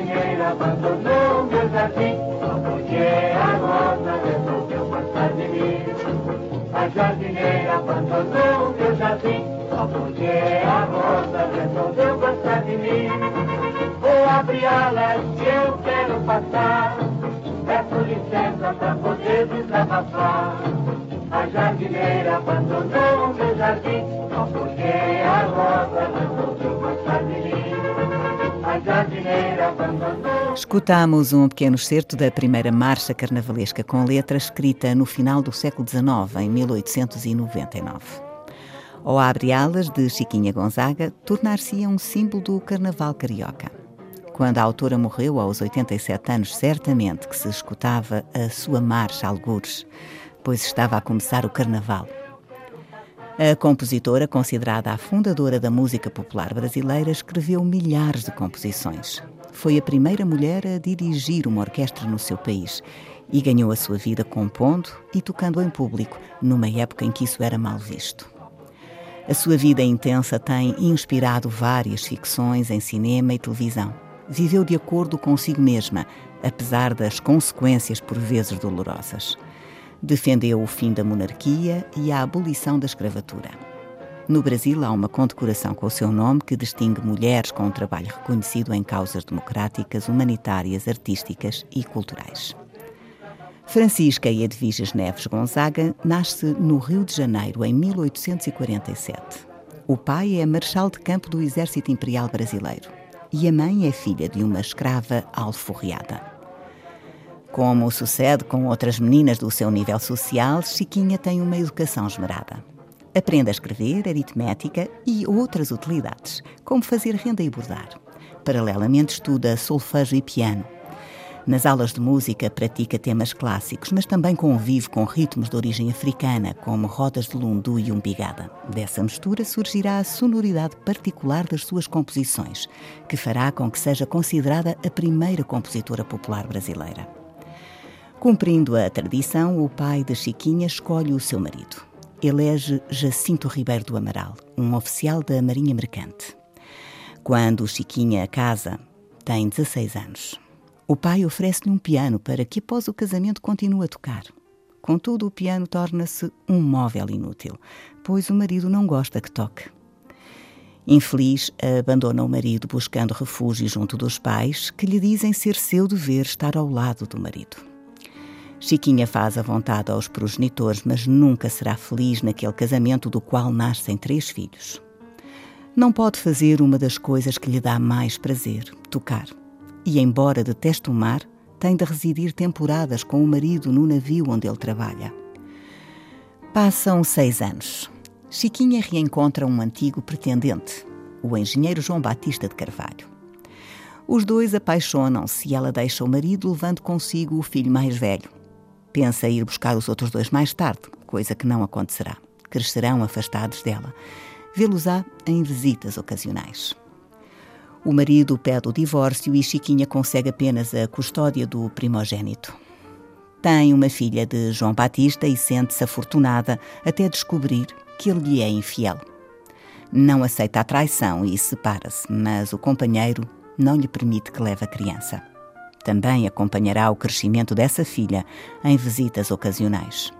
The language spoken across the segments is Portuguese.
dinheiro abandonou meu jardim. Onde a rosa resolveu gostar de mim. A jardineira abandonou meu jardim. Onde a rosa resolveu gostar de mim. Vou abrir alas que eu quero passar. Peço licença pra poder desabafar. Escutamos um pequeno excerto da primeira marcha carnavalesca com letra escrita no final do século XIX, em 1899. O Abre Alas, de Chiquinha Gonzaga, tornar-se-ia um símbolo do carnaval carioca. Quando a autora morreu aos 87 anos, certamente que se escutava a sua marcha algures, pois estava a começar o carnaval. A compositora, considerada a fundadora da música popular brasileira, escreveu milhares de composições. Foi a primeira mulher a dirigir uma orquestra no seu país e ganhou a sua vida compondo e tocando em público, numa época em que isso era mal visto. A sua vida intensa tem inspirado várias ficções em cinema e televisão. Viveu de acordo consigo mesma, apesar das consequências por vezes dolorosas. Defendeu o fim da monarquia e a abolição da escravatura. No Brasil, há uma condecoração com o seu nome que distingue mulheres com um trabalho reconhecido em causas democráticas, humanitárias, artísticas e culturais. Francisca Edviges Neves Gonzaga nasce no Rio de Janeiro em 1847. O pai é marechal de campo do Exército Imperial Brasileiro e a mãe é filha de uma escrava alforriada. Como sucede com outras meninas do seu nível social, Chiquinha tem uma educação esmerada. Aprende a escrever, aritmética e outras utilidades, como fazer renda e bordar. Paralelamente estuda solfejo e piano. Nas aulas de música pratica temas clássicos, mas também convive com ritmos de origem africana, como rodas de lundu e umbigada. Dessa mistura surgirá a sonoridade particular das suas composições, que fará com que seja considerada a primeira compositora popular brasileira. Cumprindo a tradição, o pai de Chiquinha escolhe o seu marido elege Jacinto Ribeiro do Amaral, um oficial da Marinha Mercante. Quando Chiquinha casa, tem 16 anos. O pai oferece-lhe um piano para que, após o casamento, continue a tocar. Contudo, o piano torna-se um móvel inútil, pois o marido não gosta que toque. Infeliz, abandona o marido buscando refúgio junto dos pais, que lhe dizem ser seu dever estar ao lado do marido. Chiquinha faz a vontade aos progenitores, mas nunca será feliz naquele casamento do qual nascem três filhos. Não pode fazer uma das coisas que lhe dá mais prazer, tocar. E, embora deteste o mar, tem de residir temporadas com o marido no navio onde ele trabalha. Passam seis anos. Chiquinha reencontra um antigo pretendente, o engenheiro João Batista de Carvalho. Os dois apaixonam-se e ela deixa o marido levando consigo o filho mais velho, Pensa ir buscar os outros dois mais tarde, coisa que não acontecerá. Crescerão afastados dela. Vê-los-á em visitas ocasionais. O marido pede o divórcio e Chiquinha consegue apenas a custódia do primogênito. Tem uma filha de João Batista e sente-se afortunada até descobrir que ele lhe é infiel. Não aceita a traição e separa-se, mas o companheiro não lhe permite que leve a criança. Também acompanhará o crescimento dessa filha em visitas ocasionais.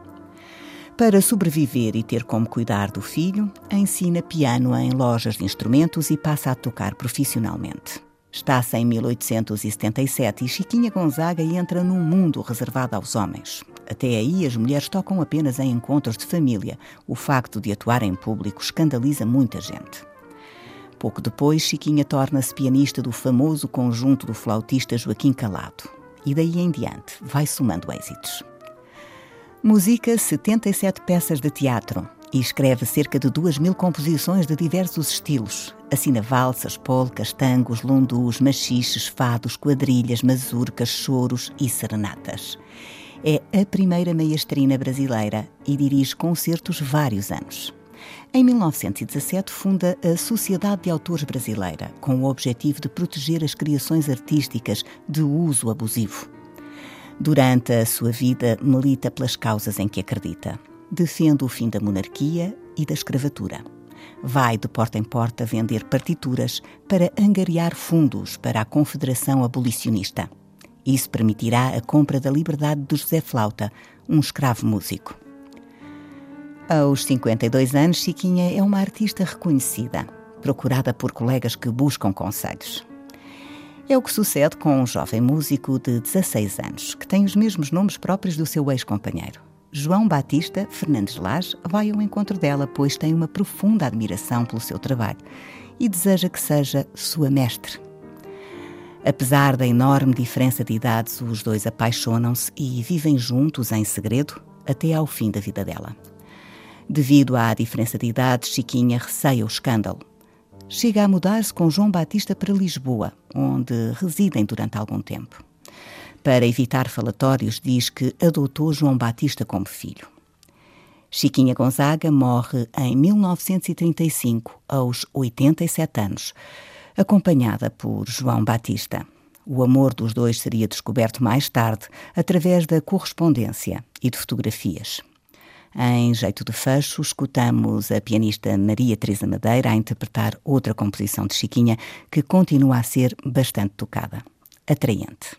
Para sobreviver e ter como cuidar do filho, ensina piano em lojas de instrumentos e passa a tocar profissionalmente. Está-se em 1877 e Chiquinha Gonzaga entra num mundo reservado aos homens. Até aí, as mulheres tocam apenas em encontros de família. O facto de atuar em público escandaliza muita gente. Pouco depois, Chiquinha torna-se pianista do famoso conjunto do flautista Joaquim Calado. E daí em diante vai somando êxitos. Musica 77 peças de teatro e escreve cerca de duas mil composições de diversos estilos. Assina valsas, polcas, tangos, lundus, machiches, fados, quadrilhas, mazurcas, choros e serenatas. É a primeira maestrina brasileira e dirige concertos vários anos. Em 1917, funda a Sociedade de Autores Brasileira, com o objetivo de proteger as criações artísticas de uso abusivo. Durante a sua vida, milita pelas causas em que acredita. Defende o fim da monarquia e da escravatura. Vai de porta em porta vender partituras para angariar fundos para a Confederação Abolicionista. Isso permitirá a compra da liberdade de José Flauta, um escravo músico. Aos 52 anos, Chiquinha é uma artista reconhecida, procurada por colegas que buscam conselhos. É o que sucede com um jovem músico de 16 anos, que tem os mesmos nomes próprios do seu ex-companheiro. João Batista Fernandes Lage vai ao encontro dela, pois tem uma profunda admiração pelo seu trabalho e deseja que seja sua mestre. Apesar da enorme diferença de idades, os dois apaixonam-se e vivem juntos em segredo até ao fim da vida dela. Devido à diferença de idades, Chiquinha receia o escândalo. Chega a mudar-se com João Batista para Lisboa, onde residem durante algum tempo. Para evitar falatórios, diz que adotou João Batista como filho. Chiquinha Gonzaga morre em 1935, aos 87 anos acompanhada por João Batista. O amor dos dois seria descoberto mais tarde através da correspondência e de fotografias. Em Jeito de Fecho, escutamos a pianista Maria Teresa Madeira a interpretar outra composição de Chiquinha que continua a ser bastante tocada. Atraente.